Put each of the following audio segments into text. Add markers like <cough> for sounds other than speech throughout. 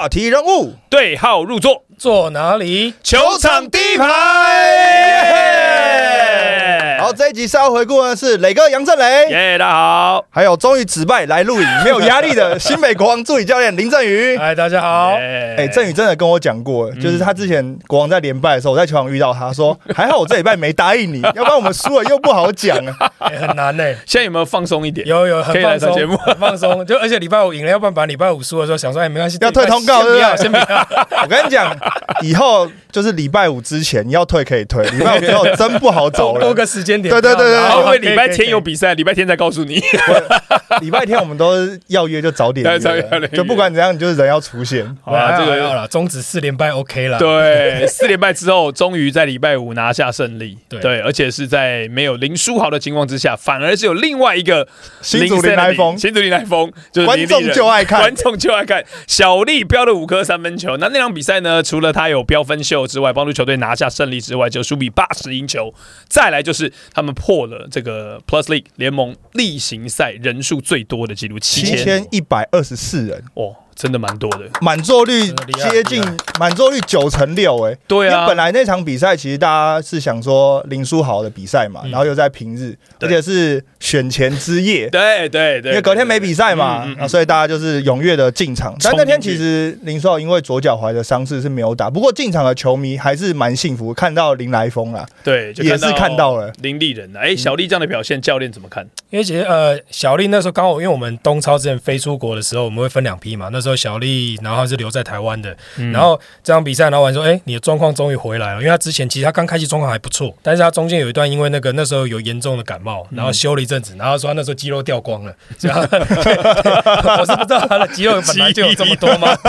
话题人物，对号入座，坐哪里？球场第一排。好，这一集稍回顾的是磊哥杨振磊，耶，大家好。还有终于止败来录影没有压力的新北国王助理教练林振宇。哎，大家好。哎哎，振宇真的跟我讲过，就是他之前国王在连败的时候，我在球场遇到他说，还好我这礼拜没答应你，<laughs> 要不然我们输了又不好讲啊。哎很难呢。现在有没有放松一点？有有很可以来放松，上节目很放松。就而且礼拜五赢了，要不然把礼拜五输的时候想说，哎，没关系，要退通告先不要，对先不要。<laughs> 我跟你讲，以后就是礼拜五之前你要退可以退，礼拜五之后真不好找了。多多个时间点。对对对对因为礼拜天有。比赛，礼拜天再告诉你。礼拜天我们都要约就早点就不管怎样，你就是人要出现。好啦，这个要了，终止四连败 OK 了。对，四连败之后，终于在礼拜五拿下胜利。对对，而且是在没有林书豪的情况之下，反而是有另外一个新竹林来风新竹林来风，就是观众就爱看观众就爱看。小丽飙了五颗三分球，那那场比赛呢，除了他有飙分秀之外，帮助球队拿下胜利之外，就输比八十赢球。再来就是他们破了这个 Plus League 联盟例行赛人数最多的纪录，七千。一百二十四人，哦，真的蛮多的。满座率接近满座率九成六，哎，对啊，因为本来那场比赛其实大家是想说林书豪的比赛嘛，嗯然后又在平日，而且是选前之夜，对对对，因为隔天没比赛嘛所以大家就是踊跃的进场。但那天其实林书豪因为左脚踝的伤势是没有打，不过进场的球迷还是蛮幸福，看到林来疯啦。对，也是看到了林立人的。哎，小丽这样的表现，教练怎么看？因为其实呃，小丽那时候刚好，因为我们东超之前飞出国的时候，我们会分两批嘛。那时候小丽，然后她是留在台湾的，嗯然后这场比赛，然后完说，哎、你的状况终于回来了。因为他之前其实他刚开机状况还不错，但是他中间有一段因为那个那时候有严重的感冒，然后休了一阵子，然后说他那时候肌肉掉光了，所以他我是不知道他的肌肉 <laughs> 本来就有这么多吗？<laughs>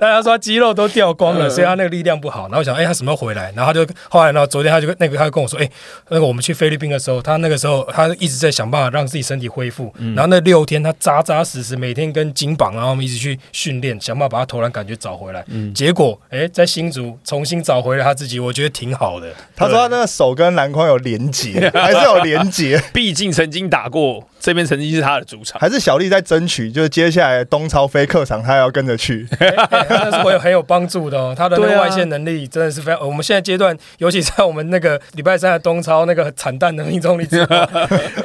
但他说他肌肉都掉光了，所以他那个力量不好。然后想，哎、他什么时候回来？然后他就后来，呢昨天他就跟那个他就跟我说，哎、那个我们去菲律宾的时候，他那个时候他一直在想办法让自己身体恢复，然后那六天他扎扎实实每天跟金榜，然后我们一直去训练，想办法把他投篮感觉找回来。嗯结果哎、在新竹重新找回了他自己，我觉得挺好的。他说他那个手跟篮筐有连结，<laughs> 还是有连结，<laughs> 毕竟曾经打过，这边曾经是他的主场。还是小丽在争取，就是接下来东超飞客场，他要跟着去。<laughs> 哎哎那是会有很有帮助的哦。他的那对啊个外线能力真的是非常。我们现在阶段，尤其在我们那个礼拜三的东超那个惨淡的命中率之后，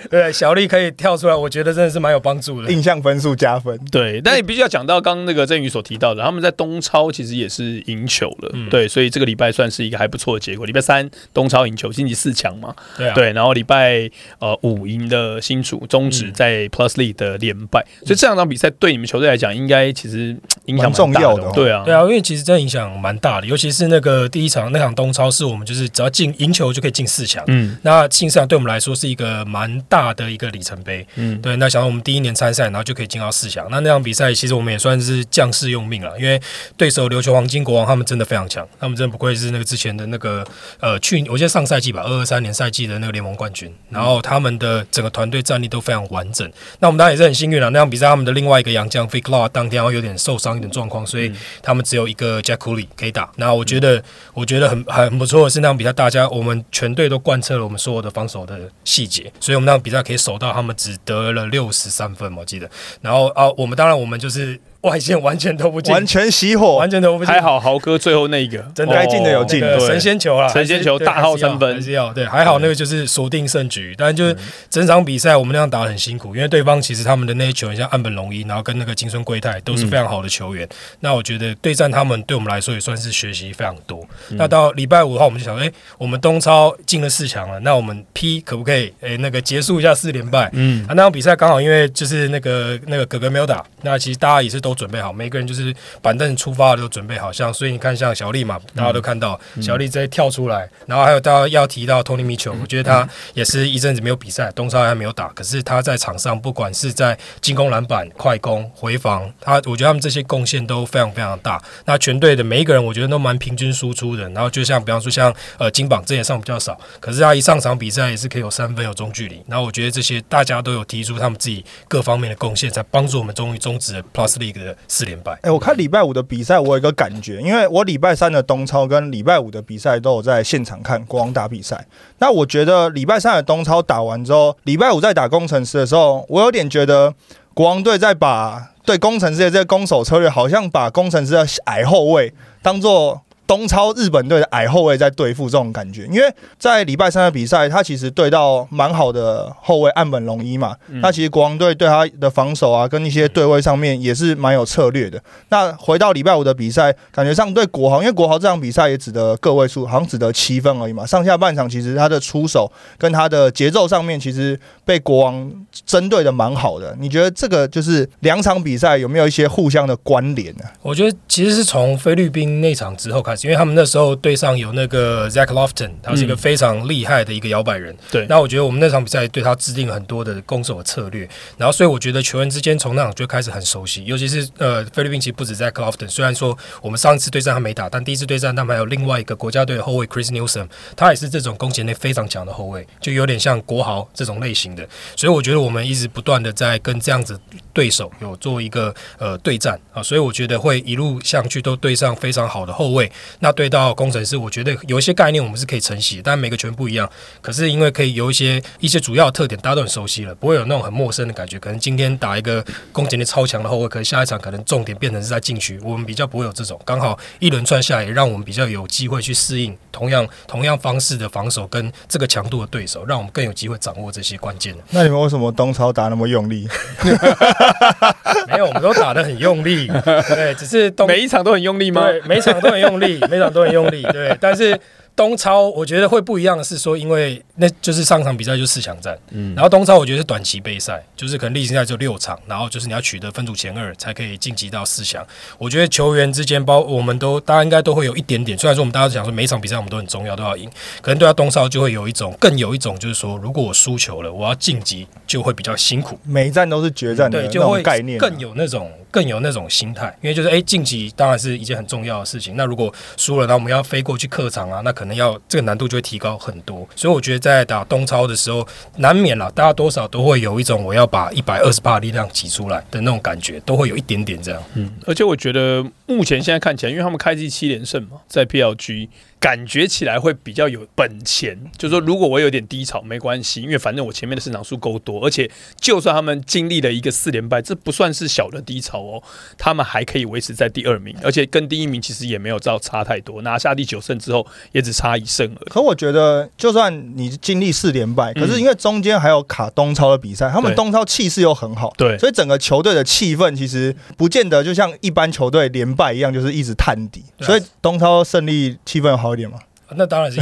对小丽可以跳出来，我觉得真的是蛮有帮助的。印象分数加分。对，但也必须要讲到刚刚那个振宇所提到的，他们在东超其实也是赢球了，嗯。对，所以这个礼拜算是一个还不错的结果。礼拜三东超赢球，晋级四强嘛，对啊，对，然后礼拜呃五赢的新竹，终止在 Plus League 的连败，所以这两场比赛对你们球队来讲，应该其实影响蛮重大要的哦。对啊，对啊，因为其实真的影响蛮大的，尤其是那个第一场那场东超，是我们就是只要进赢球就可以进四强。嗯。那进四强对我们来说是一个蛮大的一个里程碑。嗯，对，那想到我们第一年参赛，然后就可以进到四强，那那场比赛其实我们也算是将士用命了，因为对手琉球黄金国王他们真的非常强，他们真的不愧是那个之前的那个呃去我记得上赛季吧，二二三年赛季的那个联盟冠军，然后他们的整个团队战力都非常完整。那我们当然也是很幸运了，那场比赛他们的另外一个洋将 Ficlaw 当天然后有点受伤一点状况，所以他们只有一个 Jack Cooley 可以打。那我觉得我觉得很很不错的是那场比赛，大家我们全队都贯彻了我们所有的防守的细节，所以我们那场比赛可以守到他们只得了六十三分，我记得。然后哦哦，我们当然我们就是外线完全都不进，完全熄火。完，全都不进，还好豪哥最后那一个。真的。该进的有进对。神仙球啦，神仙球大号三分。还是要对，还好那个就是锁定胜局，但就是整场比赛我们那样打得很辛苦，因为对方其实他们的那些球员像岸本龙一，然后跟那个金村圭太都是非常好的球员，那我觉得对战他们对我们来说也算是学习非常多。那到礼拜五的话，我们就想，哎、我们东超进了四强了，那我们 P 可不可以哎、那个结束一下四连败？嗯。啊，那场比赛刚好因为就是那个那个哥哥没有打，那其实大家也是都准备好，每个人就是板凳出发的都准备好，像所以你看像小丽嘛，大家都看到、小丽直接跳出来，然后还有大家要提到 Tony Mitchell，我觉得他也是一阵子没有比赛，东超还没有打，可是他在场上不管是在进攻篮板、快攻、回防，他我觉得他们这些贡献都非常非常大。那全队的每一个人，我觉得都蛮平均输出的。然后就像比方说像呃金榜这也上比较少，可是他一上场比赛也是可以有三分有中距离。然后我觉得这些大家都有提出他们自己各方面的贡献，才帮助我们终于终止了 Plus League 四连败。哎、我看礼拜五的比赛，我有一个感觉，因为我礼拜三的东超跟礼拜五的比赛都有在现场看国王打比赛。那我觉得礼拜三的东超打完之后，礼拜五在打工程师的时候，我有点觉得国王队在把对工程师的这个攻守策略，好像把工程师的矮后卫当做。东超日本队的矮后卫在对付这种感觉，因为在礼拜三的比赛，他其实对到蛮好的后卫岸本龙一嘛，那其实国王队对他的防守啊，跟一些对位上面也是蛮有策略的。那回到礼拜五的比赛，感觉上对国豪，因为国豪这场比赛也只得个位数，好像只得七分而已嘛。上下半场其实他的出手跟他的节奏上面，其实被国王针对的蛮好的。你觉得这个就是两场比赛有没有一些互相的关联呢？我觉得其实是从菲律宾那场之后开始。因为他们那时候队上有那个 Zach Lofton，他是一个非常厉害的一个摇摆人。对，那我觉得我们那场比赛对他制定了很多的攻守的策略。然后，所以我觉得球员之间从那场就开始很熟悉。尤其是呃，菲律宾其实不止 Zach Lofton，虽然说我们上一次对战他没打，但第一次对战他们还有另外一个国家队的后卫 Chris Newsom，他也是这种攻击力非常强的后卫，就有点像国豪这种类型的。所以我觉得我们一直不断的在跟这样子对手有做一个呃对战啊，所以我觉得会一路上去都对上非常好的后卫。那对到工程师，我觉得有一些概念我们是可以承袭，但每个球员不一样。可是因为可以有一些一些主要的特点，大家都很熟悉了，不会有那种很陌生的感觉。可能今天打一个攻击力超强的后卫，可能下一场可能重点变成是在禁区，我们比较不会有这种。刚好一轮串下来，让我们比较有机会去适应同样同样方式的防守跟这个强度的对手，让我们更有机会掌握这些关键。那你们为什么东超打那么用力？<laughs> 没有，我们都打的很用力，对，只是东每一场都很用力吗？对，每场都很用力，每场都很用力，对，但是。东超我觉得会不一样的是说，因为那就是上场比赛就是四强战，嗯，然后东超我觉得是短期杯赛，就是可能例行赛就六场，然后就是你要取得分组前二才可以晋级到四强。我觉得球员之间包我们都大家应该都会有一点点，虽然说我们大家讲说每一场比赛我们都很重要都要赢，可能对他东超就会有一种更有一种就是说，如果我输球了，我要晋级就会比较辛苦，每一站都是决战的那种概念，更有那种更有那种心态，因为就是哎晋级当然是一件很重要的事情，那如果输了，那我们要飞过去客场啊，那可能能要这个难度就会提高很多，所以我觉得在打东超的时候，难免了，大家多少都会有一种我要把一百二十八力量挤出来的那种感觉，都会有一点点这样。嗯，而且我觉得目前现在看起来，因为他们开季七连胜嘛，在 PLG。感觉起来会比较有本钱，就是说，如果我有点低潮没关系，因为反正我前面的市场数够多，而且就算他们经历了一个四连败，这不算是小的低潮哦，他们还可以维持在第二名，而且跟第一名其实也没有照差太多，拿下第九胜之后也只差一胜而已。可我觉得，就算你经历四连败，可是因为中间还有卡东超的比赛，他们东超气势又很好，对，所以整个球队的气氛其实不见得就像一般球队连败一样，就是一直探底，所以东超胜利气氛好一点嘛。那当然是，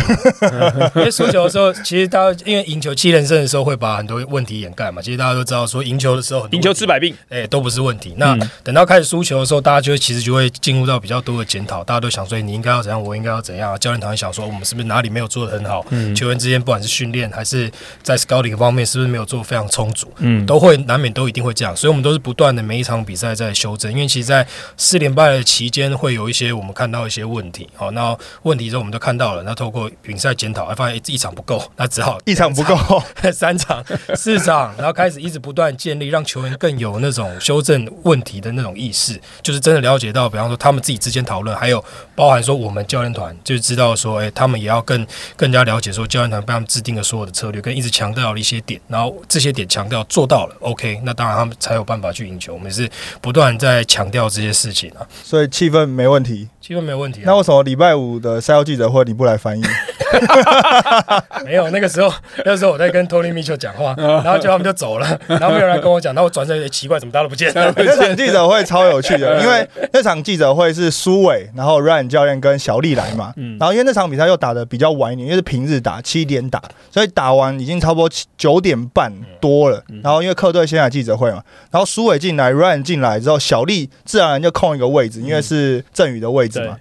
因为输球的时候，其实大家因为赢球七连胜的时候会把很多问题掩盖嘛。其实大家都知道，说赢球的时候，赢球治百病，哎，都不是问题。那等到开始输球的时候，大家就其实就会进入到比较多的检讨。大家都想说，你应该要怎样，我应该要怎样。教练团想说，我们是不是哪里没有做的很好？球员之间不管是训练还是在 scouting 方面，是不是没有做非常充足？嗯，都会难免都一定会这样。所以我们都是不断的每一场比赛在修正。因为其实，在四连败的期间，会有一些我们看到一些问题。好，那问题之后我们都看到了。那透过比赛检讨，还发现一场不够，那只好一场不够，<laughs> 三场、四场，然后开始一直不断建立，让球员更有那种修正问题的那种意识，就是真的了解到，比方说他们自己之间讨论，还有包含说我们教练团就知道说，哎，他们也要更更加了解说教练团帮他们制定的所有的策略，跟一直强调的一些点，然后这些点强调做到了，OK，那当然他们才有办法去赢球。我们是不断在强调这些事情啊，所以气氛没问题，气氛没问题。那为什么礼拜五的赛后记者会你不来翻译？<laughs> 没有，那个时候，那时候我在跟 Tony Mitchell 讲话，然后就他们就走了，然后没有人跟我讲，那我转身也奇怪，怎么大家都不见？<laughs> 那场记者会超有趣的，<laughs> 因为那场记者会是苏伟，然后 Ryan 教练跟小丽来嘛，然后因为那场比赛又打的比较晚一点，因为是平日打七点打，所以打完已经差不多九点半多了，然后因为客队先来记者会嘛，然后苏伟进来，Ryan 进来之后，小丽自然就空一个位置，因为是郑宇的位置嘛。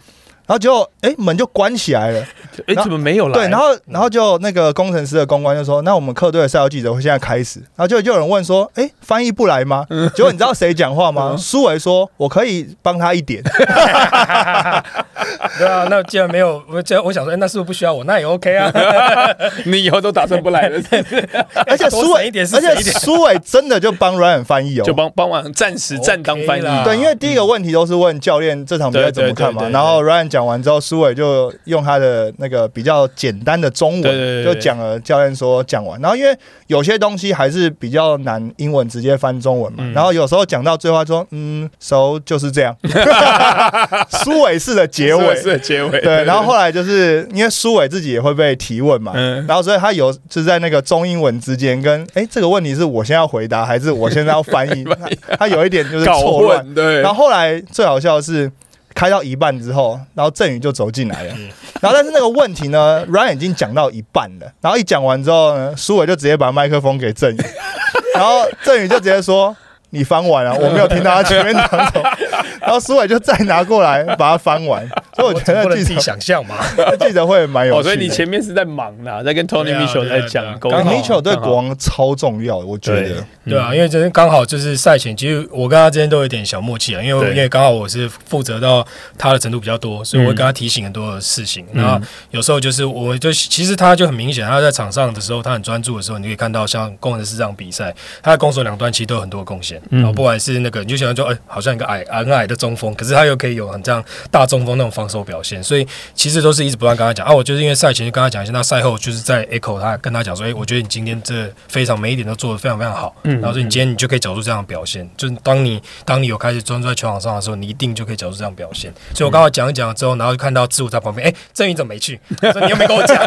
然后就哎门就关起来了，<laughs> 哎怎么没有来？对，然后然后就那个工程师的公关就说：“那我们客队的赛后记者会现在开始。”然后就就有人问说：“哎，翻译不来吗？”结果你知道谁讲话吗？苏伟说：“我可以帮他一点。<laughs> ”对啊，那既然没有，我这我想说，哎那是不是不需要我？那也 OK 啊。<laughs> 你以后都打算不来了，而且苏伟一点是而且苏伟真的就帮 Ryan 翻译哦，就帮帮忙暂时暂当翻译对，因为第一个问题都是问教练这场比赛怎么看嘛，然后 Ryan 讲完之后，苏伟就用他的那个比较简单的中对对对文对。就讲了教练说讲完，然后因为有些东西还是比较难，英文直接翻中文嘛，嗯。然后有时候讲到最后他说嗯，so 就是这样，<laughs> 苏伟式的结尾，是结尾，对，然后后来就是因为苏伟自己也会被提问嘛，嗯。然后所以他有就是在那个中英文之间跟哎、这个问题是我现在要回答还是我现在要翻译，<laughs> 他他有一点就是搞错乱。对，然后后来最好笑的是开到一半之后，然后郑宇就走进来了，然后但是那个问题呢，Ryan 已经讲到一半了，然后一讲完之后呢，苏伟就直接把麦克风给郑宇，<laughs> 然后郑宇就直接说。你翻完了，我没有听到他前面讲什么，然后苏伟就再拿过来把它翻完，所以我觉总不能自己想象嘛。<laughs> 记者会蛮有哦，趣的。所以你前面是在忙啦，在跟 Tony Mitchell 在讲刚好 Mitchell 对国王超重要，我觉得。对啊，因为这刚好就是赛前，其实我跟他之间都有点小默契啊，因为因为刚好我是负责到他的程度比较多，所以我会跟他提醒很多的事情。嗯然后有时候就是我就其实他就很明显，他在场上的时候，他很专注的时候，你可以看到像工程师这场比赛，他的攻守两端其实都有很多贡献。嗯然后不管是那个你就想说，哎、好像一个矮很矮的中锋，可是他又可以有很这样大中锋那种防守表现，所以其实都是一直不断跟他讲啊。我就是因为赛前就跟他讲一下，那赛后就是在 echo 他跟他讲说，哎、我觉得你今天这非常每一点都做得非常非常好，嗯然后说你今天你就可以找出这样的表现，就是当你当你有开始专注在球场上的时候，你一定就可以找出这样的表现。所以我刚好讲一讲之后，然后就看到志武在旁边，哎、郑宇怎么没去？我说你又没跟我讲。<laughs>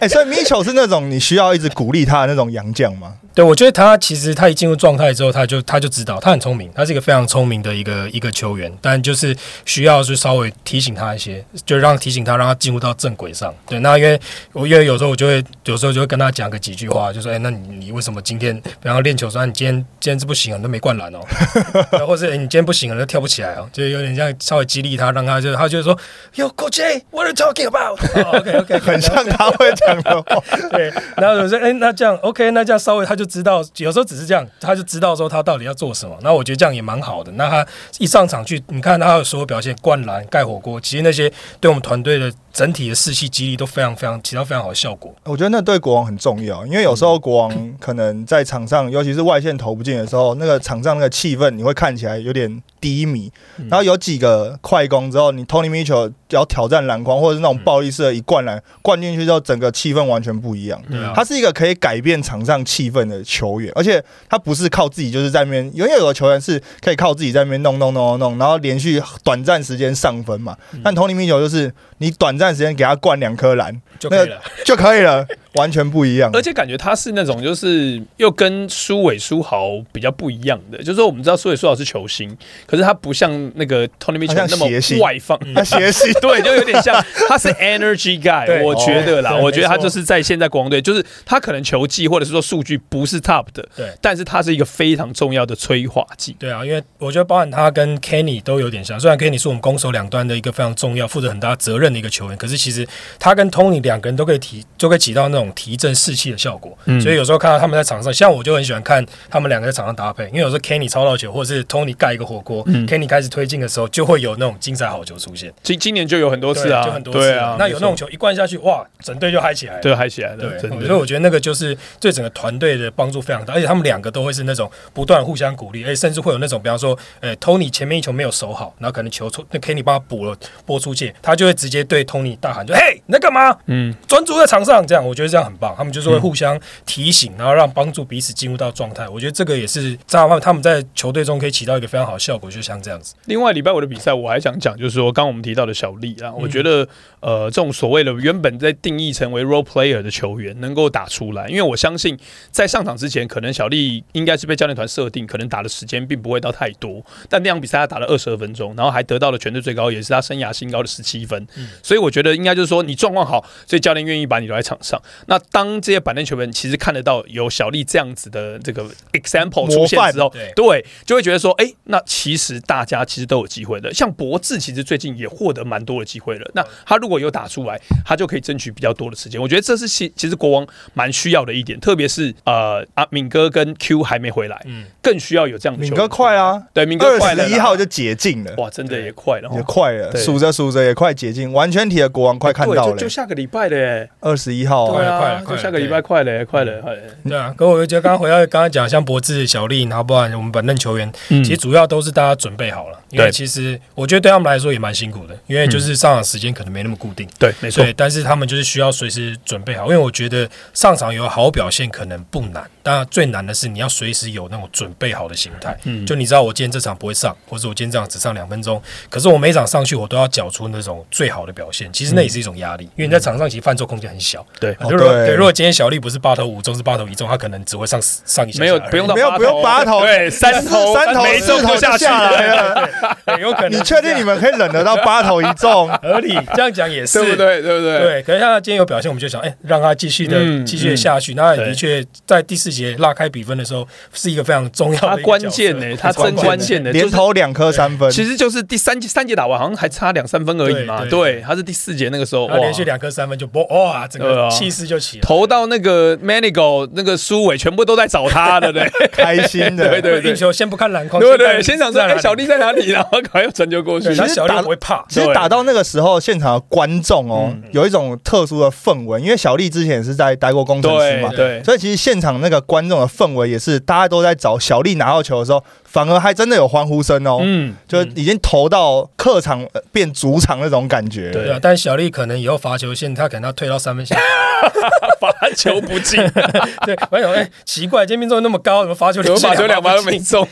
哎，所以 Mitchell 是那种你需要一直鼓励他的那种洋将吗？对，我觉得他其实他一进入状态之后，他就他就知道他很聪明，他是一个非常聪明的一个一个球员，但就是需要就稍微提醒他一些，就让提醒他，让他进入到正轨上。对，那因为我因为有时候我就会有时候就会跟他讲个几句话，就说哎、那你你为什么今天比方说练球说你今天今天是不行啊，你都没灌篮哦，<laughs> 或者是、哎你今天不行了，都跳不起来哦，就有点像稍微激励他，让他就他就会说，Yo Coach, what are you talking about？哦 OK OK，很像他会讲的话。<laughs> 对，然后有时候哎、那这样 OK，那这样稍微他就知道，有时候只是这样，他就知道说他到底要做什么。那我觉得这样也蛮好的。那他一上场去，你看他有所有表现，灌篮、盖火锅，其实那些对我们团队的整体的士气激励都非常非常起到非常好的效果。我觉得那对国王很重要，因为有时候国王可能在场上，尤其是外线投不进的时候，那个场上那个气氛你会看起来有点低迷。然后有几个快攻之后，你 Tony Mitchell 要挑战篮筐，或者是那种暴力式的一灌篮灌进去之后，整个气氛完全不一样。他是一个可以改变场上气氛的球员，而且他不是靠自己就是在那边，因为有的球员是可以靠自己在那边弄弄弄弄弄，然后连续短暂时间上分嘛。但 Tony Mitchell 就是你短暂时间给他灌两颗篮就可以了。<laughs> 就可以了，完全不一样。<laughs> 而且感觉他是那种就是又跟苏伟苏豪比较不一样的，就是说我们知道苏伟苏豪是球星，可是他不像那个 Tony Mitchell 那么外放。他学习 <laughs> 对，就有点像，他是 energy guy，我觉得啦，我觉得他就是在现在国王队，就是他可能球技或者是说数据不是 top 的，对但是他是一个非常重要的催化剂。对啊，因为我觉得包含他跟 Kenny 都有点像，虽然 Kenny 是我们攻守两端的一个非常重要、负责很大责任的一个球员，可是其实他跟 Tony 两个人都可以提，就可以起到那种提振士气的效果。嗯所以有时候看到他们在场上，像我就很喜欢看他们两个在场上搭配，因为有时候 Kenny 抄到球，或者是 Tony 盖一个火锅、嗯 k e n n y 开始推进的时候，就会有那种精彩好球出现。今今年就有很多次啊，就很多次对啊，那有那种球一灌下去，哇，整队就嗨起来了。对嗨起来了，对，所以我觉得那个就是对整个团队的帮助非常大，而且他们两个都会是那种不断互相鼓励，而且甚至会有那种，比方说，呃，Tony 前面一球没有守好，然后可能球出，那 Kenny 帮他补了拨出界，他就会直接对 Tony 大喊，就嘿，你在干嘛？嗯，专注在场上，这样我觉得这样很棒。他们就是会互相提醒，然后让帮助彼此进入到状态。我觉得这个也是在他们他们在球队中可以起到一个非常好的效果，就像这样子。另外，礼拜五的比赛我还想讲，就是说，刚刚我们提到的小丽啊，我觉得呃，这种所谓的原本在定义成为 role player 的球员能够打出来，因为我相信在上场之前，可能小丽应该是被教练团设定，可能打的时间并不会到太多，但那场比赛他打了二十二分钟，然后还得到了全队最高，也是他生涯新高的十七分，所以我觉得。应该就是说你状况好，所以教练愿意把你留在场上。那当这些板凳球员其实看得到有小丽这样子的这个 example 出现之后，对对，就会觉得说，哎、那其实大家其实都有机会的。像博智其实最近也获得蛮多的机会了。那他如果有打出来，他就可以争取比较多的时间。我觉得这是其其实国王蛮需要的一点，特别是呃啊敏哥跟 Q 还没回来，嗯更需要有这样的敏哥快啊，对，敏哥快二了一号就解禁了，哇，真的也快了哦，也快了，对数着数着也快解禁，完全体的国王快看对到了就就，下个礼拜了耶，二十一号对啊，快了啊，快了就下个礼拜快了，快了，快了。对啊，可我就觉得刚刚回到刚刚讲，像博智、小丽，然后不然我们本任球员，嗯。其实主要都是大家准备好了，因为对其实我觉得对他们来说也蛮辛苦的，因为就是上场时间可能没那么固定。对，没错。对，，但是他们就是需要随时准备好，因为我觉得上场有好表现可能不难，当然最难的是你要随时有那种准备好的心态。嗯。就你知道我今天这场不会上，或者我今天这场只上两分钟，可是我每场上去我都要缴出那种最好的表现，其实那也是一种压力，因为你在场上其实犯错空间很小。对，如果对对，如果今天小丽不是八投五中，是八投一中，他可能只会上上一下没有不用到没有不用八投对，<laughs> 三投三投没中四头就下来了，<laughs> 有可能你确定你们可以忍得到八投一中？<laughs> 合理？这样讲也是对不？对？对不对？对，可是他今天有表现，我们就想，哎、让他继续的、嗯继续的下去。那的确在第四节拉开比分的时候，是一个非常重要的关键呢，他真关键关键呢，就是连投两颗三分，其实就是第三节三节打完，好像还差两三分而已嘛。对他是第四节那个时候，连续两颗三分就啵哇，整个气势就起来。投到那个 Manigo 那个苏伟，全部都在找他的，对 <laughs> 开心的。对对运球先不看篮筐，对不对？看先想说，哎，小丽在哪里？然后赶快又传球过去其实打不会怕，其实打到那个时候，现场的观众哦，嗯有一种特殊的氛围，因为小丽之前也是在待过工程师嘛，对对，所以其实现场那个观众的氛围也是大家都在找小丽拿到球的时候，反而还真的有欢呼声哦，嗯，就已经投到客场呃变主场那种感觉。对对啊。但小丽可能以后罚球线，他可能要退到三分线。<laughs> 罚球不进，<laughs> 对，我想，哎，奇怪，今天命中率那么高，怎么罚球有罚球两罚都没？中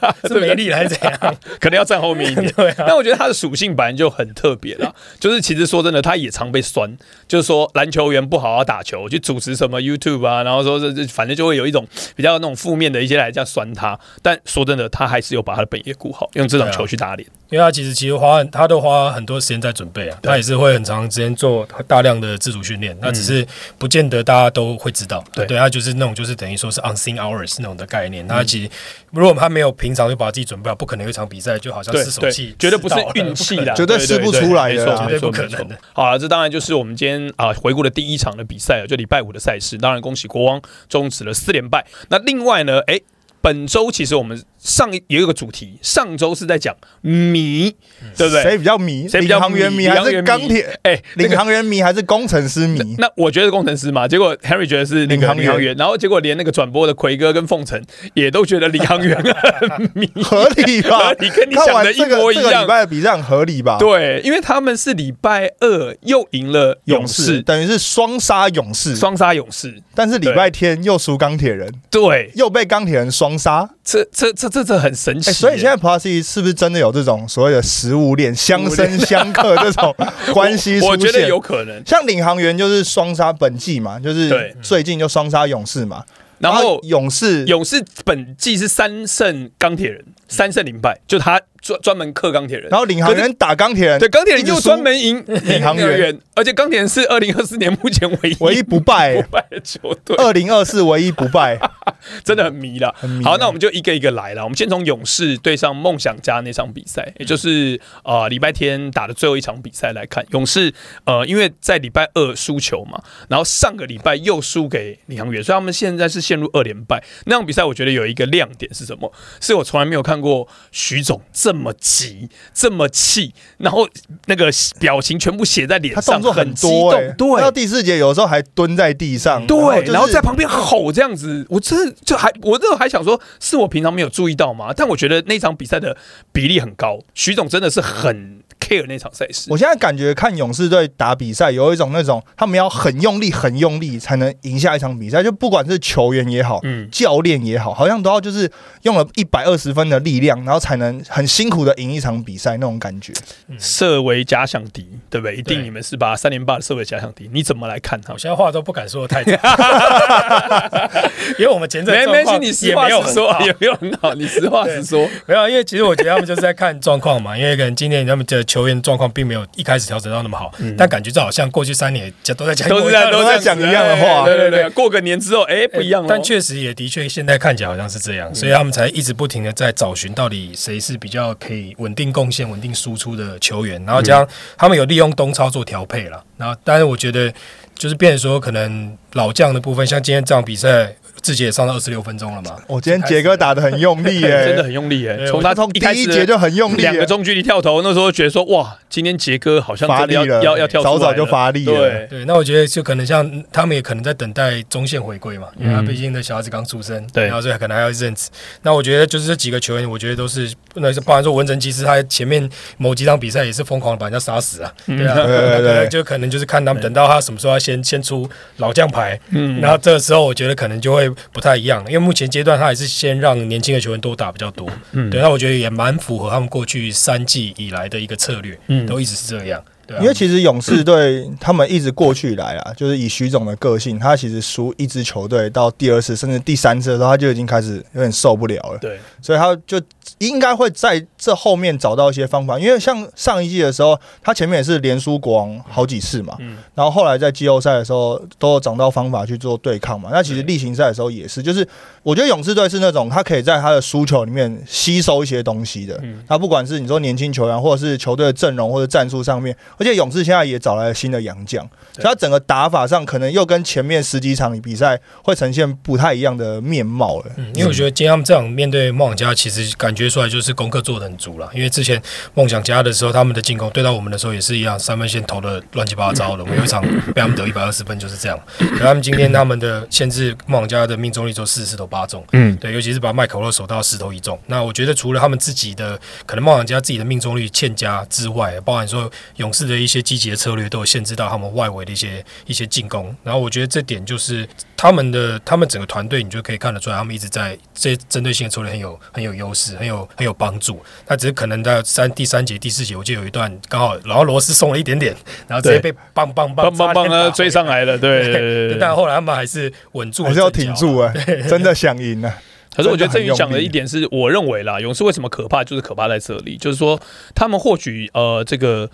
啊，<laughs> 是没力了还是怎样？可能要站后面一点。对啊，但我觉得他的属性本来就很特别啦，就是其实说真的，他也常被酸，就是说篮球员不好好打球，去主持什么 YouTube 啊，然后说这这反正就会有一种比较那种负面的一些来这样酸他。但说真的，他还是有把他的本业顾好，用这场球去打脸。因为他其实其实花他都花很多时间在准备啊，他也是会很长时间做大量的自主训练，那只是不见得大家都会知道。对对，他就是那种就是等于说是 unseen hours 那种的概念。他其实如果他没有平常就把自己准备好，不可能有一场比赛就好像是手气，，绝对不是运气啦，<laughs> 绝对试不出来的没错绝对不可能的。好了，这当然就是我们今天啊回顾的第一场的比赛啊，就礼拜五的赛事。当然恭喜国王终止了四连败。那另外呢，哎。本周其实我们上一有一个主题，上周是在讲米，对不对？谁比较迷？谁比较领航员迷还是钢铁？哎，那个领航员迷还是工程师迷？那我觉得是工程师嘛，结果 Henry 觉得是那个领航员然后结果连那个转播的奎哥跟凤城也都觉得领航员很迷，<laughs> 合理吧你？跟你看想的一模一样这个礼。拜的比赛很合理吧？，对，因为他们是礼拜二又赢了勇士，等于是双杀勇士，双杀勇士。但是礼拜天又输钢铁人，对，又被钢铁人双杀。这这这这这很神奇。所以现在 Plus E 是不是真的有这种所谓的食物链相生相克这种 <laughs> 关系？我觉得有可能。像领航员就是双杀本季嘛，就是最近就双杀勇士嘛，然后勇士勇士本季是三胜钢铁人，三胜零败，就他专专门克钢铁人。然后领航员打钢铁人，对钢铁人又专门赢领航员，而且钢铁人是二零二四年目前唯一 <laughs> 唯一不败不，败的球队，二零二四唯一不败。<laughs> 真的很迷了。好，那我们就一个一个来了。我们先从勇士对上梦想家那场比赛，也就是呃礼拜天打的最后一场比赛来看。勇士呃因为在礼拜二输球嘛，然后上个礼拜又输给领航员，所以他们现在是陷入二连败。那场比赛我觉得有一个亮点是什么？是我从来没有看过徐总这么急、这么气，然后那个表情全部写在脸上，他动作很激多、对到。第四节有时候还蹲在地上，对，就是然后在旁边吼这样子，我真的就还我这还想说，是我平常没有注意到吗？但我觉得那场比赛的比例很高，徐总真的是很 care 那场赛事。我现在感觉看勇士队打比赛，有一种那种他们要很用力、很用力才能赢下一场比赛，就不管是球员也好，嗯，教练也好，好像都要就是用了一百二十分的力量，然后才能很辛苦的赢一场比赛那种感觉。设为假想敌，对不对？一定你们是把三连霸的设为假想敌，你怎么来看他我？现在话都不敢说的太早，<laughs> 因为我们前阵没没事，你实也没有很话实说，也没有很好，你实话实说。没有，因为其实我觉得他们就是在看状况嘛，因为可能今年他们的球员状况并没有一开始调整到那么好，嗯。但感觉就好像过去三年都在讲都是这样，一模一样的在讲一样的话。对对对，过个年之后，哎，不一样了。但确实也的确，现在看起来好像是这样，所以他们才一直不停的在找寻到底谁是比较可以稳定贡献、稳定输出的球员，然后加上他们有利用东超做调配了。然后，但是我觉得就是变成说，可能老将的部分，像今天这场比赛，志杰也上到二十六分钟了嘛。我今天杰哥打的很用力耶，<laughs> 真的很用力耶，对从他从第一节就很用力耶，两个中距离跳投，那时候觉得说哇，今天杰哥好像发真的力了，要要要跳早早就发力了。对，对，那我觉得就可能像他们也可能在等待中线回归嘛，因为他毕竟那小孩子刚出生，对。然后所以可能还要一阵子。那我觉得就是这几个球员，我觉得都是，那是包含说文成其实他前面某几场比赛也是疯狂的把人家杀死啊，对啊，<laughs> 对对就可能就是看他们等到他什么时候要先先出老将牌，嗯。然后这个时候我觉得可能就会不太一样，因为目前阶段他还是先让年轻的球员多打比较多，嗯。对，那我觉得也蛮符合他们过去三季以来的一个策略，嗯。都一直是这样。因为其实勇士队他们一直过去以来啊，就是以徐总的个性，他其实输一支球队到第二次甚至第三次的时候，他就已经开始有点受不了了，对，所以他就应该会在这后面找到一些方法。因为像上一季的时候，他前面也是连输国王好几次嘛，嗯然后后来在季后赛的时候都有找到方法去做对抗嘛。那其实例行赛的时候也是，就是我觉得勇士队是那种他可以在他的输球里面吸收一些东西的。嗯他不管是你说年轻球员，或者是球队的阵容或者战术上面，而且勇士现在也找来了新的洋将，所以他整个打法上可能又跟前面十几场比赛会呈现不太一样的面貌了。嗯，因为我觉得今天他们这样面对梦想家，其实感觉出来就是功课做的很足了。因为之前梦想家的时候，他们的进攻对到我们的时候也是一样，三分线投的乱七八糟的。我们有一场被他们得一百二十分就是这样。可他们今天他们的限制梦想家的命中率只有四十投八中，嗯对，尤其是把麦口洛守到十投一中。那我觉得除了他们自己的可能梦想家自己的命中率欠佳之外，包含说勇士的一些积极的策略都有限制到他们外围的一些一些进攻。然后我觉得这点就是他们的他们整个团队，你就可以看得出来，他们一直在这针对性的策略很有很有优势，很有很有帮助。那只是可能在三第三节第四节，我记得有一段刚好，然后罗斯松了一点点，然后直接被棒棒棒棒棒棒呢追上来。了，对但后来他们还是稳住了还是要挺住啊、<laughs> 真的想赢啊！<laughs> 可是我觉得郑宇讲的一点是我认为啦，勇士为什么可怕，就是可怕在这里，就是说他们或许呃这个。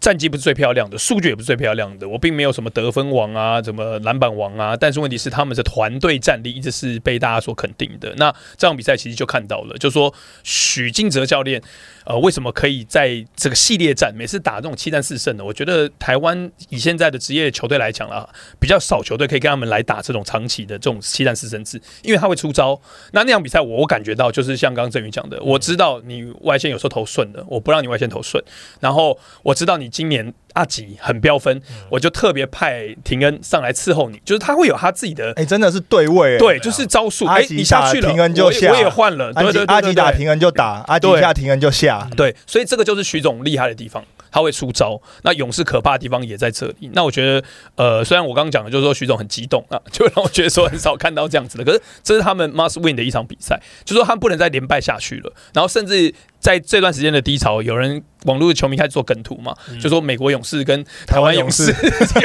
战绩不是最漂亮的，数据也不是最漂亮的，我并没有什么得分王啊，什么篮板王啊，但是问题是他们的团队战力一直是被大家所肯定的。那这场比赛其实就看到了，就说许晋哲教练，呃，为什么可以在这个系列战每次打这种七战四胜的？我觉得台湾以现在的职业球队来讲啦，比较少球队可以跟他们来打这种长期的这种七战四胜制，因为他会出招。那那场比赛我我感觉到就是像刚刚郑宇讲的，我知道你外线有时候投顺的，我不让你外线投顺，然后我知道你今年阿吉很飙分，我就特别派廷恩上来伺候你，就是他会有他自己的。哎、真的是对位、欸，对，就是招数。哎、你下去了，廷恩就下我也换了。对对对阿吉打对廷恩就打，阿吉对下廷恩就下。对，所以这个就是徐总厉害的地方，他会出招。那勇士可怕的地方也在这里。那我觉得，呃，虽然我刚刚讲的就是说徐总很激动啊，<laughs> 就让我觉得说很少看到这样子的，可是这是他们 must win 的一场比赛，就说他们不能再连败下去了。然后甚至在这段时间的低潮，有人网络的球迷开始做梗图嘛，就说美国勇士跟台湾勇士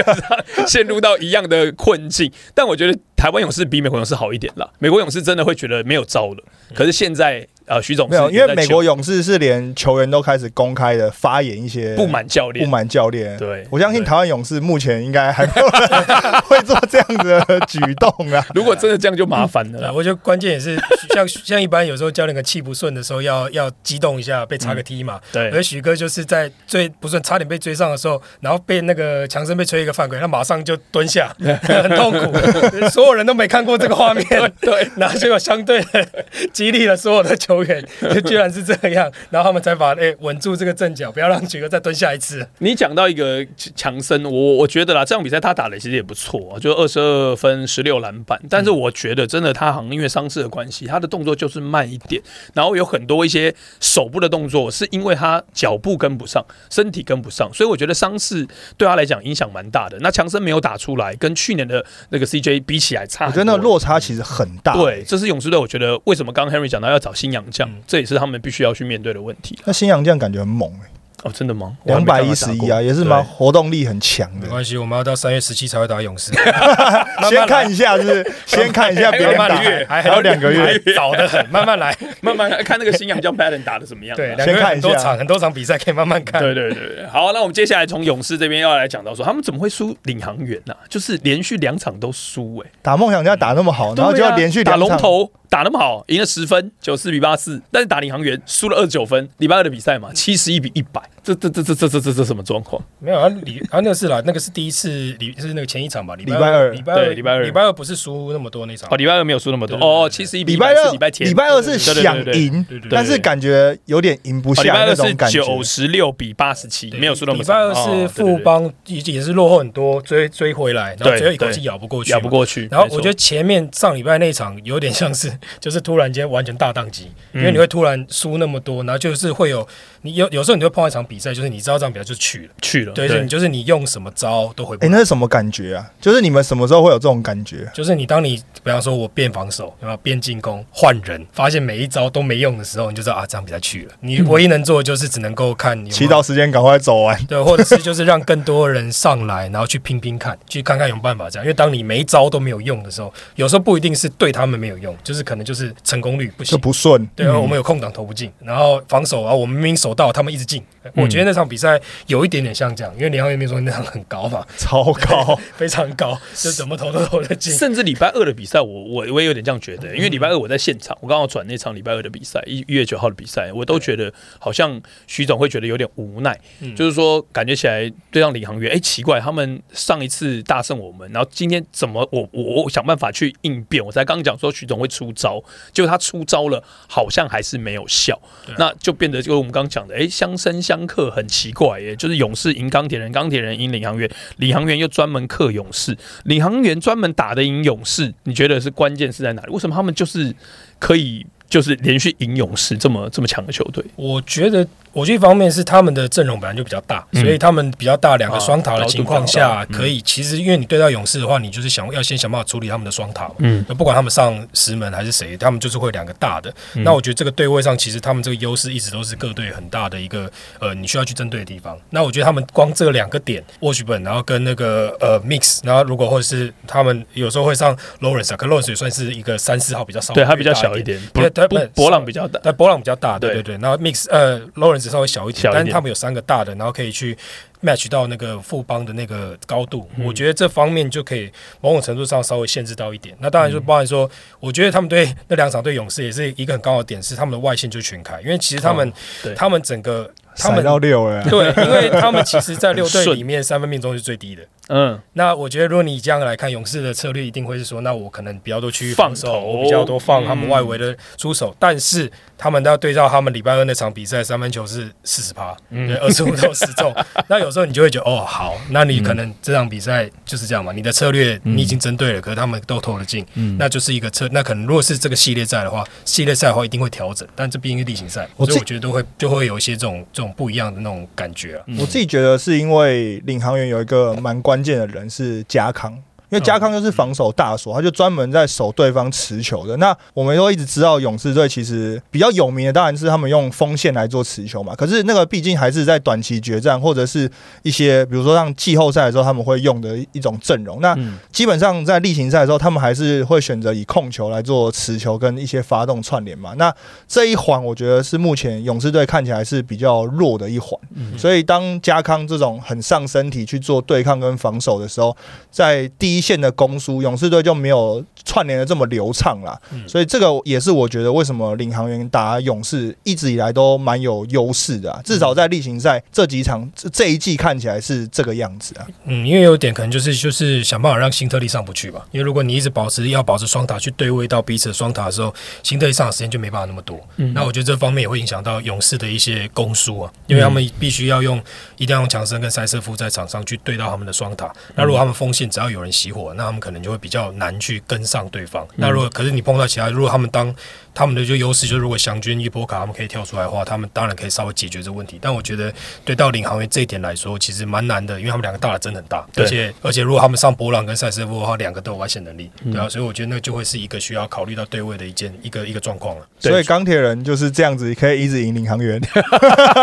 <laughs> 陷入到一样的困境。但我觉得台湾勇士比美国勇士好一点啦。美国勇士真的会觉得没有招了，可是现在呃，徐总没有，因为美国勇士是连球员都开始公开的发言一些不满教练不，满教练。对我相信台湾勇士目前应该还没有人会做这样子的举动啊。<laughs> 如果真的这样就麻烦了。我觉得关键也是 <laughs> 像像一般有时候教练个气不顺的时候要要激动一下，被插个踢嘛。对而许哥就是在最不顺，差点被追上的时候，然后被那个强森被吹一个犯规，他马上就蹲下，<laughs> 很痛苦，所有人都没看过这个画面。对，然后结果相对的激励了所有的球员，<laughs> 就居然是这样，然后他们才把哎稳住这个阵脚，不要让杰哥再蹲下一次。你讲到一个强森，我我觉得啦，这场比赛他打的其实也不错、啊，就二十二分、十六篮板。但是我觉得真的他好像因为伤势的关系，他的动作就是慢一点，然后有很多一些手部的动作是因为他脚步跟不上，身体跟不上，所以我觉得伤势对他来讲影响蛮大的。那强森没有打出来，跟去年的那个 CJ 比起来差，我觉得那个落差其实很大。对，，这是勇士队。我觉得为什么刚刚 Henry 讲到要找新洋将，嗯这也是他们必须要去面对的问题。那新洋将感觉很猛哎、哦，真的吗？两百一十一啊，也是蛮活动力很强的。没关系，我们要到三月十七才会打勇士，<laughs> 先看一下，是不是 <laughs> 先看一下别人打，慢还有两个月。早的很，慢慢来。慢慢看那个新洋将 Baden 打的怎么样。对，啊两个月看一下很多场，很多场比赛可以慢慢看。对对对对，好，那我们接下来从勇士这边要来讲到说，他们怎么会输领航员呢、就是连续两场都输哎、打梦想家打那么好，然后就要连续打两场，龙头打那么好，赢了十分，九四比八四，但是打领航员输了二十九分。礼拜二的比赛嘛，七十一比一百，这这这这这这这这什么状况？没有啊，礼啊那个是啦，那个是第一次，礼是那个前一场吧，礼礼拜二礼拜二，对礼拜二礼拜二不是输那么多那场哦，，礼拜二没有输那么多哦，七十一比礼拜二100礼拜天，礼拜二是想赢但是感觉有点赢不下那哦礼拜二是种感觉。九十六比八十七，没有输那么多礼拜二是惨哦对对对富邦也也是落后很多，追追回来，然后对最后一口气咬不过去，咬不。过去。然后我觉得前面上礼拜那一场有点像是，就是突然间完全大宕机，因为嗯。你会突然输那么多，然后就是会有你有有时候你就会碰到一场比赛，就是你知道这场比赛就去了，去了，对，就你就是你用什么招都回不哎，来。那是什么感觉啊？就是你们什么时候会有这种感觉？就是你当你比方说我变防守，然后变进攻换人，发现每一招都没用的时候，你就知道啊，这场比赛去了。你唯一能做的就是只能够看你有没有祈祷时间赶快走完。对，或者是就是让更多人上来，然后去拼拼看，去看看有没有办法这样。因为当你每一招都没有用的时候，有时候不一定是对他们没有用，就是可能就是成功率不行就行。不顺，对啊，我们有空档投不进，然后防守啊，我们明明守到，他们一直进。我觉得那场比赛有一点点像这样，因为李航员那说那场很高嘛，超高。<laughs> 非常高，就怎么投都投得进。甚至礼拜二的比赛，我我我也有点这样觉得，因为礼拜二我在现场，我刚好转那场礼拜二的比赛，一一月九号的比赛，我都觉得好像徐总会觉得有点无奈，嗯就是说感觉起来对上领航员，哎、奇怪，他们上一次大胜我们，然后今天怎么我我我想办法去应变，我才刚讲说徐总会出招，结果他出招了，好像还是没有效，那就变得就是我们刚刚哎、相生相克，很奇怪耶，就是勇士赢钢铁人，钢铁人赢领航员，领航员又专门克勇士，领航员专门打得赢勇士，你觉得是关键是在哪里？为什么他们就是可以就是连续赢勇士这么这么强的球队？我觉得，我觉得一方面是他们的阵容本来就比较大，嗯所以他们比较大两个啊双塔的情况下，可以其实因为你对到勇士的话，你就是想要先想办法处理他们的双塔嘛。嗯，不管他们上石门还是谁，他们就是会两个大的。嗯那我觉得这个对位上，其实他们这个优势一直都是各队很大的一个呃，你需要去针对的地方。那我觉得他们光这两个点 w a s h b u r n 然后跟那个呃 Mix，然后如果或者是他们有时候会上 Lawrence，啊，可 Lawrence 也算是一个三四号比较稍微对他比较小一点，对他不博朗比较大，但博朗比较大，对对。对对。然后 Mix 呃 Lawrence 稍微小一点，但是他们有三个大的，然后可以去 match 到那个富邦的那个高度。嗯。我觉得这方面就可以某种程度上稍微限制到一点。那当然就包含说，我觉得他们对那两场对勇士也是一个很高的点，是他们的外线就全开，因为其实他们、哦他们整个他闪们到六了。啊，对，<laughs> 因为他们其实，在六队里面三分命中是最低的。嗯，那我觉得，如果你这样来看，勇士的策略一定会是说，那我可能比较多区域放防守，投我比较多放他们嗯外围的出手，但是他们都要对照他们礼拜二那场比赛，三分球是四十趴，嗯对，二十五投十中。<laughs> 那有时候你就会觉得，哦，好，那你可能这场比赛就是这样嘛，你的策略你已经针对了，可是他们都投了进，嗯那就是一个策。那可能如果是这个系列赛的话，系列赛的话一定会调整，但这毕竟是例行赛，所以我觉得都会就会有一些这种这种不一样的那种感觉啊。我自己觉得是因为领航员有一个蛮关键的人是加康。因为加康就是防守大锁，他就专门在守对方持球的。那我们都一直知道，勇士队其实比较有名的当然是他们用锋线来做持球嘛。可是那个毕竟还是在短期决战或者是一些比如说像季后赛的时候他们会用的一种阵容。那嗯基本上在例行赛的时候，他们还是会选择以控球来做持球跟一些发动串联嘛。那这一环我觉得是目前勇士队看起来是比较弱的一环。嗯所以当加康这种很上身体去做对抗跟防守的时候，在第一线的攻输，勇士队就没有串联的这么流畅啦。嗯所以这个也是我觉得为什么领航员打勇士一直以来都蛮有优势的、啊，至少在例行赛这几场这这一季看起来是这个样子啊。嗯，因为有点可能就是就是想办法让新特利上不去吧。因为如果你一直保持要保持双塔去对位到彼此的双塔的时候，新特利上的时间就没办法那么多。嗯那我觉得这方面也会影响到勇士的一些攻输啊，因为他们必须要用一定要用强森跟塞瑟夫在场上去对到他们的双塔。那如果他们锋线只要有人熄火，那他们可能就会比较难去跟上对方。那如果可是你碰到其他，如果他们当他们的就优势，就是如果祥军、一波卡他们可以跳出来的话，他们当然可以稍微解决这个问题。但我觉得对到领航员这一点来说，其实蛮难的，因为他们两个大的真的很大，对而且而且如果他们上波浪跟塞斯夫的话，两个都有外线能力，对啊，所以我觉得那就会是一个需要考虑到对位的一件一个一个状况了。所以钢铁人就是这样子，可以一直赢领航员。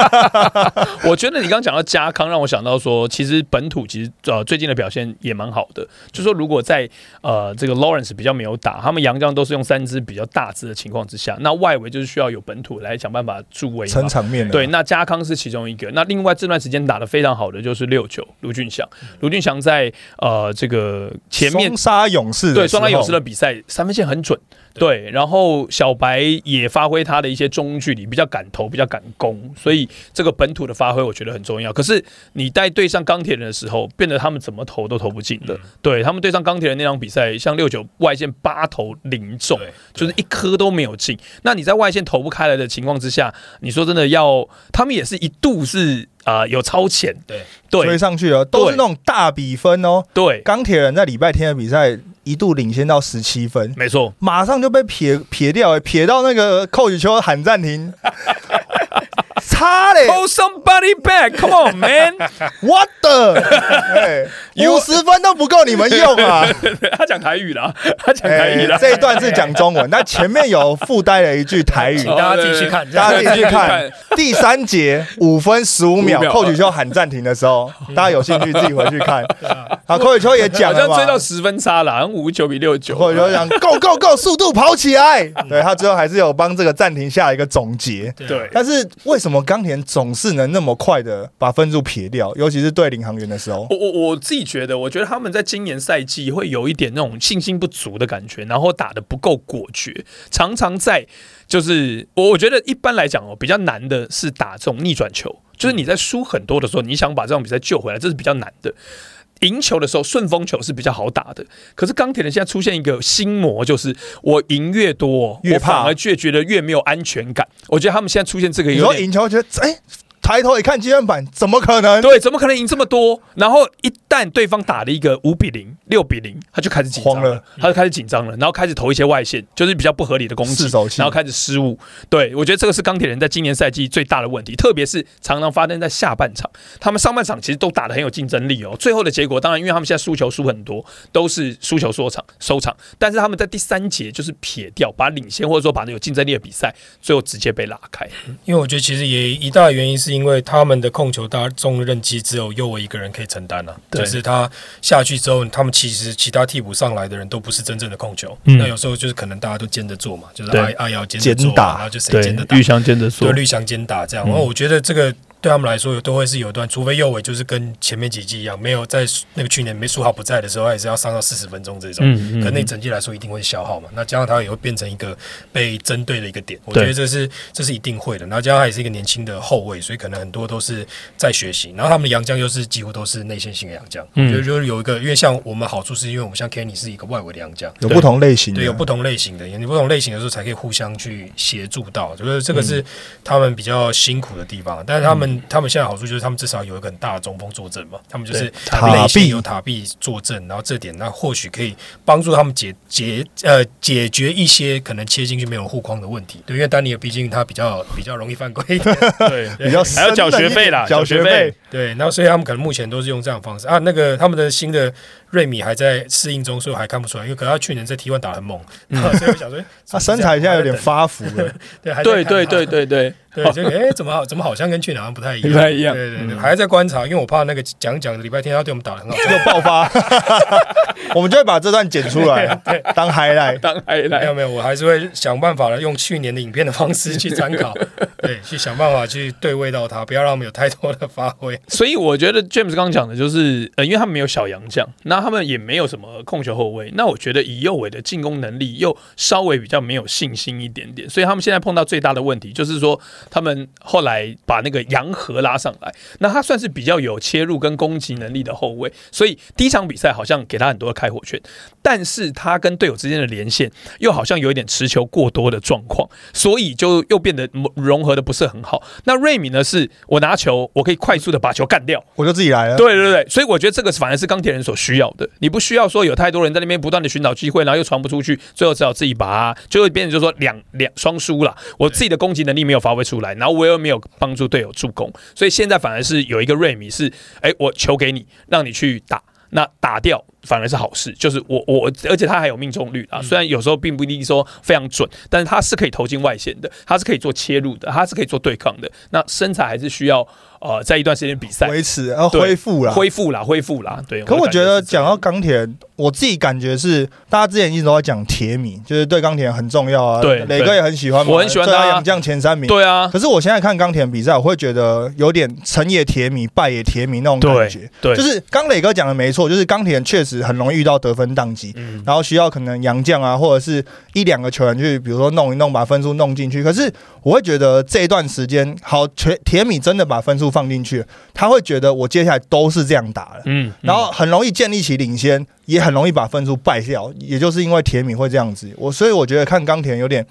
<laughs> 我觉得你刚刚讲到加康，让我想到说，其实本土其实呃最近的表现也蛮好的。就说如果在呃这个 Lawrence 比较没有打，他们洋将都是用三支比较大支的情况之下，那外围就是需要有本土来想办法助威嘛。撑场面的。对，那加康是其中一个。那另外这段时间打得非常好的就是六九卢俊祥，卢俊祥在呃这个前面双杀勇士对双杀勇士的比赛三分线很准，对，然后小白也发挥他的一些中距离，比较敢投，比较敢攻，所以这个本土的发挥我觉得很重要。可是你在对上钢铁人的时候，变得他们怎么投都投不进的。对他们对上钢铁人那场比赛，像六九外线八投零中，就是一颗都没有进。那你在外线投不开来的情况之下，你说真的要，他们也是一度是啊、呃有超前，对追对上去了，都是那种大比分哦。对，钢铁人在礼拜天的比赛一度领先到十七分，没错，马上就被撇撇掉、欸，撇到那个寇宇秋喊暂停，差嘞 Call somebody back, come on, man！，what <laughs> the，<laughs> 五十分都不够你们用啊！<laughs> 他讲台语啦，他讲台语啦。哎这一段是讲中文，那前面有附带了一句台语，大家继续看，大家自己去看看。第三节五分十五秒寇宇秋喊暂停的时候，大家有兴趣自己回去看。啊，寇宇秋也讲了嘛好像追，到十分差了，好像五九比六九。寇宇秋讲 go go go，速度跑起来。对他最后还是有帮这个暂停下一个总结。对，但是为什么钢田总是能那么快的把分数撇掉？尤其是对领航员的时候，我我我自己觉得，我觉得他们在今年赛季会有一点那种信心不足的感觉，然后打的不够果决，常常在就是我我觉得一般来讲哦，比较难的是打这种逆转球，就是你在输很多的时候，你想把这场比赛救回来，这是比较难的。赢球的时候，顺风球是比较好打的。可是钢铁人现在出现一个心魔，就是我赢越多，越反而越觉得越没有安全感。我觉得他们现在出现这个你说有赢球觉得哎，抬头一看积分板，怎么可能？对，怎么可能赢这么多？然后一旦对方打了一个五比零、六比零，他就开始紧张了慌了，他就开始紧张了，然后开始投一些外线，就是比较不合理的攻击然后开始失误。对我觉得这个是钢铁人在今年赛季最大的问题，特别是常常发生在下半场。他们上半场其实都打得很有竞争力哦，最后的结果当然因为他们现在输球输很多，都是输球收场收场，但是他们在第三节就是撇掉，把领先或者说把那有竞争力的比赛，最后直接被拉开。因为我觉得其实也一大原因是因为他们的控球大重任机只有右卫一个人可以承担了、对。就是他下去之后，他们其实其他替补上来的人都不是真正的控球，嗯。那有时候就是可能大家都兼着做嘛，就是对。阿阿瑶兼着做然后就谁兼着打，绿翔兼着做对，绿翔兼打这样。嗯。然后我觉得这个对他们来说都会是有一段，除非右尾就是跟前面几季一样，没有在那个去年没苏豪不在的时候，他也是要上到四十分钟这种。嗯可能那整季来说一定会消耗嘛，那加上他也会变成一个被针对的一个点，我觉得这是这是一定会的。然后加上他也是一个年轻的后卫，所以可能很多都是在学习。然后他们的洋将又是几乎都是内线型的洋将，嗯我觉得就是有一个，因为像我们好处是因为我们像 Kenny 是一个外围的洋将，有不同类型的，对，有不同类型的，有不同类型的时候才可以互相去协助到，就是这个是他们比较辛苦的地方。但是他们、他们现在好处就是他们至少有一个很大的中锋坐镇嘛，他们就是塔内壁有塔壁坐镇，然后这点那或许可以帮助他们解解呃解决一些可能切进去没有护框的问题。对，因为丹尼尔毕竟他比较比较容易犯规，<laughs> 对，比较 <laughs> 还要缴学费啦，缴学费。对，然后所以他们可能目前都是用这样的方式啊。那个他们的新的瑞米还在适应中，所以我还看不出来，因为可能他去年在 T1 打得很猛，<laughs> 所以我想说，他身材现在有点发。福了，<laughs> 对，还对对对对对，对，这个哎，怎么好？怎么好像跟去年好像不太一样？不太一样对对对，嗯还在观察，因为我怕那个讲讲礼拜天他对我们打的很好。<laughs> 又爆发，我们就会把这段剪出来当 highlight。当 highlight 没有没有，我还是会想办法的，用去年的影片的方式去参考，对，去想办法去对位到他，不要让我们有太多的发挥。所以我觉得 James 刚刚讲的就是，呃，因为他们没有小杨将，那他们也没有什么控球后卫，那我觉得以右尾的进攻能力又稍微比较没有信心一点点，所以他们现在碰到最大的问题就是说，他们后来把那个杨和拉上来，那他算是比较有切入跟攻击能力的后卫，所以第一场比赛好像给他很多的开火权，但是他跟队友之间的连线又好像有一点持球过多的状况，所以就又变得融合的不是很好。那瑞米呢，是我拿球，我可以快速的把球干掉。我就自己来了。对对对，所以我觉得这个反而是钢铁人所需要要的，你不需要说有太多人在那边不断的寻找机会，然后又传不出去，最后只好自己把它，就会变成就是说两两双输了。我自己的攻击能力没有发挥出来，然后我又没有帮助队友助攻，所以现在反而是有一个瑞米是，哎，我球给你，让你去打，那打掉。反而是好事，就是我我，而且他还有命中率啊。虽然有时候并不一定说非常准，但是他是可以投进外线的，他是可以做切入的，他是可以做对抗的。那身材还是需要呃，在一段时间比赛维持，然后恢复了，恢复了，恢复了。对。可我觉得讲到钢铁，我自己感觉是大家之前一直都在讲铁米，就是对钢铁很重要啊。对，磊哥也很喜欢，我很喜欢他杨将前三名。对啊。可是我现在看钢铁比赛，我会觉得有点成也铁米，败也铁米那种感觉。对。就是刚磊哥讲的没错，就是钢铁确实很容易遇到得。分宕机，然后需要可能杨将啊，或者是一两个球员去，比如说弄一弄，把分数弄进去。可是我会觉得这一段时间，好，铁铁米真的把分数放进去，他会觉得我接下来都是这样打的，嗯，然后很容易建立起领先。也很容易把分数败掉，也就是因为铁米会这样子，我所以我觉得看钢铁有点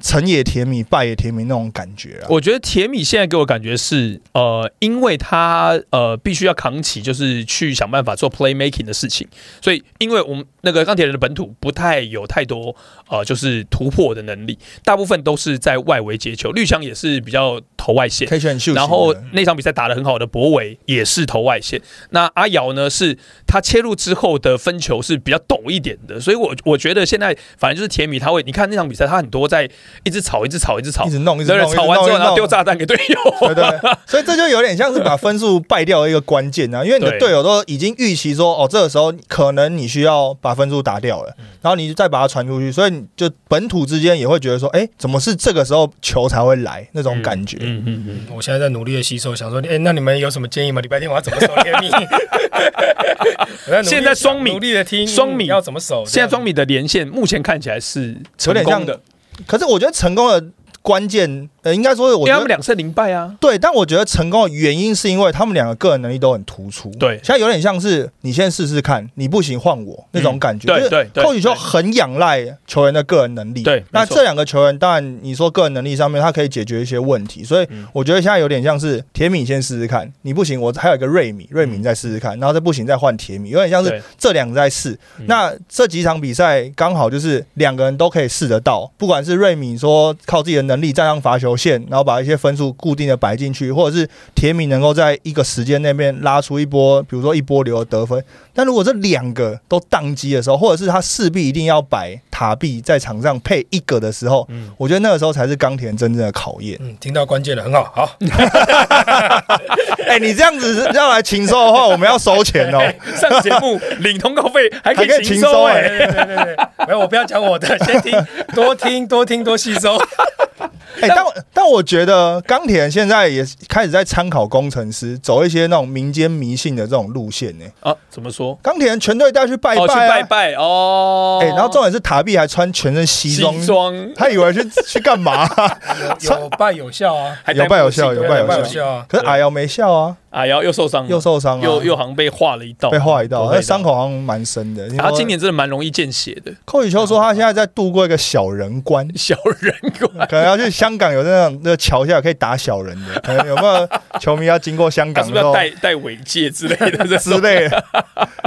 成也铁米，败也铁米那种感觉啊。我觉得铁米现在给我感觉是，呃，因为他呃必须要扛起，就是去想办法做 play making 的事情，所以因为我们那个钢铁人的本土不太有太多呃就是突破的能力，大部分都是在外围接球，绿翔也是比较投外线，然后那场比赛打得很好的博伟也是投外线，那阿瑶呢是他切入之后的分。球是比较陡一点的，所以我我觉得现在反正就是甜米，他会你看那场比赛，他很多在一直吵，一直吵，一直吵，一直弄，一直弄，吵完之后然后丢炸弹给队友，对对。<laughs> 所以这就有点像是把分数败掉的一个关键啊，因为你的队友都已经预期说，哦，这个时候可能你需要把分数打掉了，然后你再把它传出去，所以你就本土之间也会觉得说，哎，怎么是这个时候球才会来那种感觉？嗯嗯嗯。我现在在努力的吸收，想说，哎，那你们有什么建议吗？礼拜天我要怎么守甜米？<laughs> 现在双米。双米要怎么守？现在双米的连线目前看起来是成功的，可是我觉得成功的。关键呃，应该说，我觉得他们两胜零败啊。对，但我觉得成功的原因是因为他们两个个人能力都很突出。对，现在有点像是你先试试看，你不行换我那种感觉。对对，寇宇就很仰赖球员的个人能力。对，那这两个球员，当然你说个人能力上面，他可以解决一些问题。所以我觉得现在有点像是铁米先试试看，你不行，我还有一个瑞米，瑞米再试试看，然后再不行再换铁米，有点像是这两个在试。那这几场比赛刚好就是两个人都可以试得到，不管是瑞米说靠自己的能力站上罚球。线，然后把一些分数固定的摆进去，或者是铁米能够在一个时间那边拉出一波，比如说一波流的得分。但如果这两个都宕机的时候，或者是他势必一定要摆塔币在场上配一个的时候，嗯，我觉得那个时候才是钢铁真正的考验。嗯，听到关键了，很好，好。哎，你这样子要来请收的话，我们要收钱哦。<laughs> 上节目领通告费还可以请收哎，对对对对，没有，我不要讲我的，先听，多听多听多吸收。哎，但但我觉得钢铁人现在也开始在参考工程师，走一些那种民间迷信的这种路线呢。啊，怎么说？钢铁人全队带去拜拜，去拜拜哦。哎，然后重点是塔币还穿全身西装，他以为去去干嘛？<laughs> 有拜有效啊，有拜有效，有拜有效啊。可是阿瑶没笑啊。阿瑶又受伤，又受伤，又又好像被划了一道，被划一道，那伤口好像蛮深的。他今年真的蛮容易见血的。寇宇秋说他现在在度过一个小人关，<laughs> 小人关，可能要去香港有那种那个桥下可以打小人的，可 <laughs> 能有没有？球迷要经过香港，是不是要带带尾戒之类的之类的，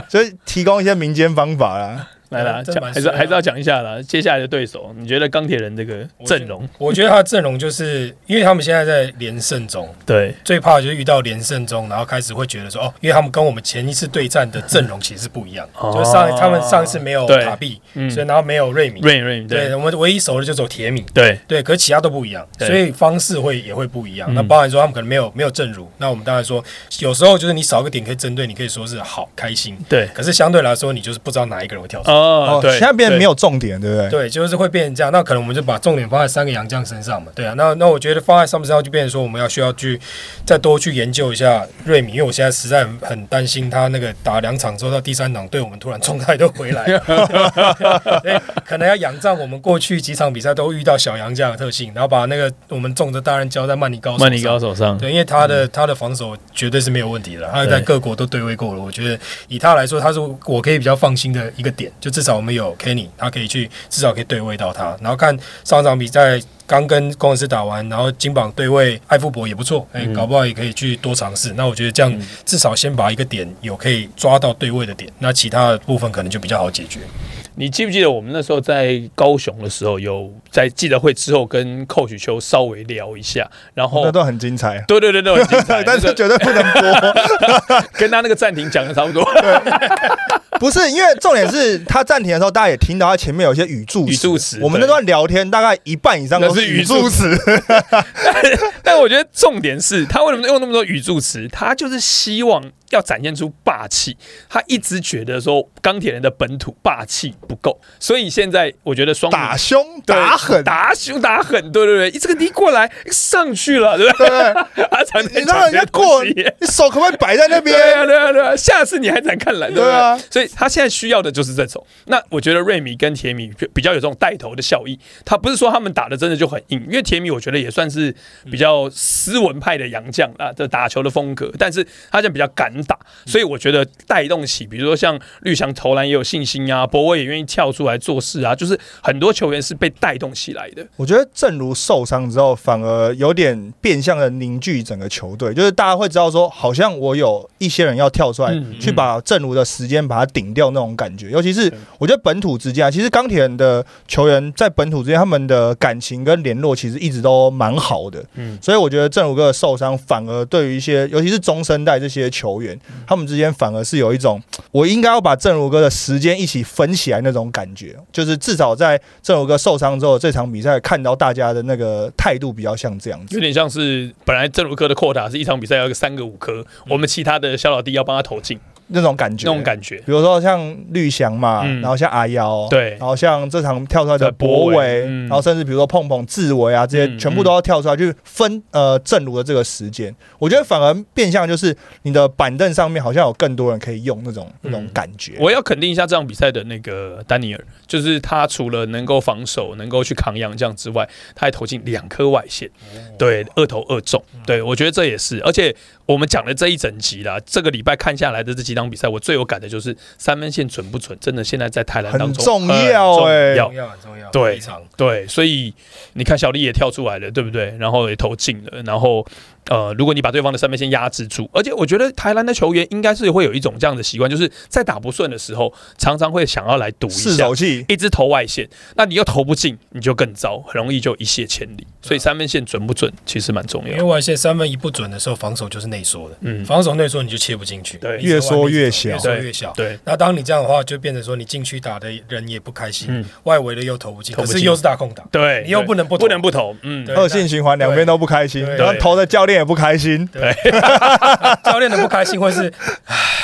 所以提供一些民间方法啦。来了，讲还是还是要讲一下啦。接下来的对手，你觉得钢铁人这个阵容？我觉得他的阵容就是因为他们现在在连胜中，对，最怕就是遇到连胜中，然后开始会觉得说哦，因为他们跟我们前一次对战的阵容其实是不一样，就上他们上一次没有卡币，所以然后没有瑞米，瑞瑞米，对，我们唯一守的就走铁米，对。对，可是其他都不一样，所以方式会也会不一样。那包含说他们可能没有没有阵如，那我们当然说有时候就是你少个点可以针对，你可以说是好开心，对，可是相对来说你就是不知道哪一个人会跳出来，哦，对。变没有重点，对不对？对，就是会变成这样。那可能我们就把重点放在三个洋将身上嘛。对啊，那那我觉得放在上面上就变成说，我们要需要去再多去研究一下瑞米，因为我现在实在很很担心他那个打两场之后到第三场对我们突然状态都回来，<laughs> 可能要仰仗我们过去几场比赛都遇到小杨这样的特性，然后把那个我们重的大任交在曼尼高曼尼高手上。对，因为他的他的防守绝对是没有问题的，他在各国都对位过了。我觉得以他来说，他是我可以比较放心的一个点。就至少我们有 Kenny，他可以去至少可以对位到他，然后看上场比赛刚跟工程师打完，然后金榜对位艾富博也不错，搞不好也可以去多尝试。那我觉得这样至少先把一个点有可以抓到对位的点，那其他的部分可能就比较好解决。你记不记得我们那时候在高雄的时候，有在记者会之后跟寇许秋稍微聊一下，然后那段很精彩。对对对对，很精彩 <laughs> 但是那个绝对不能播，跟他那个暂停讲的差不多。<laughs> 不是因为重点是他暂停的时候，大家也听到他前面有一些语助语助词我们那段聊天大概一半以上都是语助词，<laughs> 但我觉得重点是他为什么用那么多语助词？他就是希望要展现出霸气。他一直觉得说钢铁人的本土霸气不够，所以现在我觉得双打凶打狠，打凶打狠，对对对，这个你过来上去了，对不对？对，<laughs> 他常你让人家过，你手可不可以摆在那边？对啊，对啊，对啊，下次你还敢看篮，对不对？对啊所以他现在需要的就是这种。那我觉得瑞米跟铁米比较有这种带头的效益。他不是说他们打的真的就很硬，因为铁米我觉得也算是比较斯文派的洋将啊，这打球的风格，但是他现在比较敢打，所以我觉得带动起，比如说像绿翔投篮也有信心啊，博威也愿意跳出来做事啊，就是很多球员是被带动起来的。我觉得正如受伤之后，反而有点变相的凝聚整个球队，就是大家会知道说，好像我有一些人要跳出来，嗯去把正如的时间把它顶掉那种感觉。尤其是我觉得本土之间啊，其实钢铁人的球员在本土之间，他们的感情跟联络其实一直都蛮好的。嗯，所以我觉得正如哥的受伤，反而对于一些尤其是中生代这些球员，他们之间反而是有一种我应该要把正如哥的时间一起分起来那种感觉。就是至少在郑如哥受伤之后，这场比赛看到大家的那个态度比较像这样子。有点像是本来郑如科的扩大是一场比赛要个三个五颗，我们其他的小老弟要帮他投进那种感觉，那种感觉。比如说像绿翔嘛，嗯然后像阿瑶，对然后像这场跳出来的博维，嗯然后甚至比如说碰碰、志伟啊这些，嗯全部都要跳出来去分呃正如的这个时间。我觉得反而变相就是你的板凳上面好像有更多人可以用那种那种感觉。我要肯定一下这场比赛的那个丹尼尔，就是他除了能够防守、能够去扛洋将之外，他还投进两颗外线，对，二投二中，对我觉得这也是。而且我们讲的这一整集啦，这个礼拜看下来的这几场比赛，我最有感的就是三分线准不准，真的现在在台篮当中很重要欸重要重要很重要，对非常对，所以你看小丽也跳出来了，对不对？然后也投进了，然后呃，如果你把对方的三分线压制住，而且我觉得台篮的球员应该是会有一种这样的习惯，就是在打不顺的时候，常常会想要来赌一下试手。气，一直投外线，那你又投不进，你就更糟，很容易就一泻千里。所以三分线准不准，其实蛮重要因为。外线三分一不准的时候，防守就是内缩的，嗯，防守内缩你就切不进去，对越缩越小。越缩越小。对，那当你这样的话，就变成说你进去打的人也不开心，嗯。外围的又投不进，可是又是大空档，对，你又不能不投。不能不投，嗯，对恶性循环，两边都不开心，对。然后投的教练也不开心。对，<laughs> 教练的不开心会是，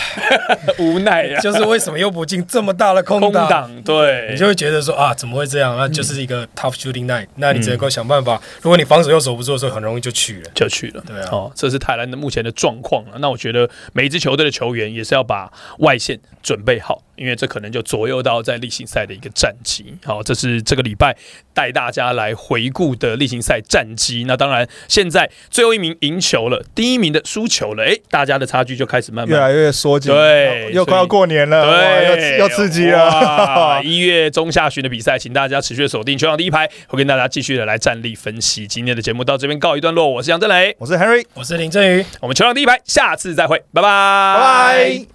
<laughs> 无奈呀，就是为什么又不进这么大的空档？对，你就会觉得说啊，怎么会这样？那就是一个 tough shooting night，那你只能够嗯想办法。如果你防守又守不住的时候，很容易就去了。就去了。对啊。哦，这是泰兰的目前的状况啊。那我觉得每一支球队的球员也是要把外线准备好，因为这可能就左右到在例行赛的一个战绩。好，这是这个礼拜带大家来回顾的例行赛战绩。那当然，现在最后一名赢球了，第一名的输球了，诶，大家的差距就开始慢慢。越来越缩紧，对又快要过年了，哇对，又又刺激哇了。<laughs> 一月中下旬的比赛，请大家持续地锁定球场第一排，会跟大家继续的来战力分析。今天的节目到这边告一段落，我是杨振雷，我是 Henry，我是林振宇。我们球场第一排，下次再会，拜拜，拜拜。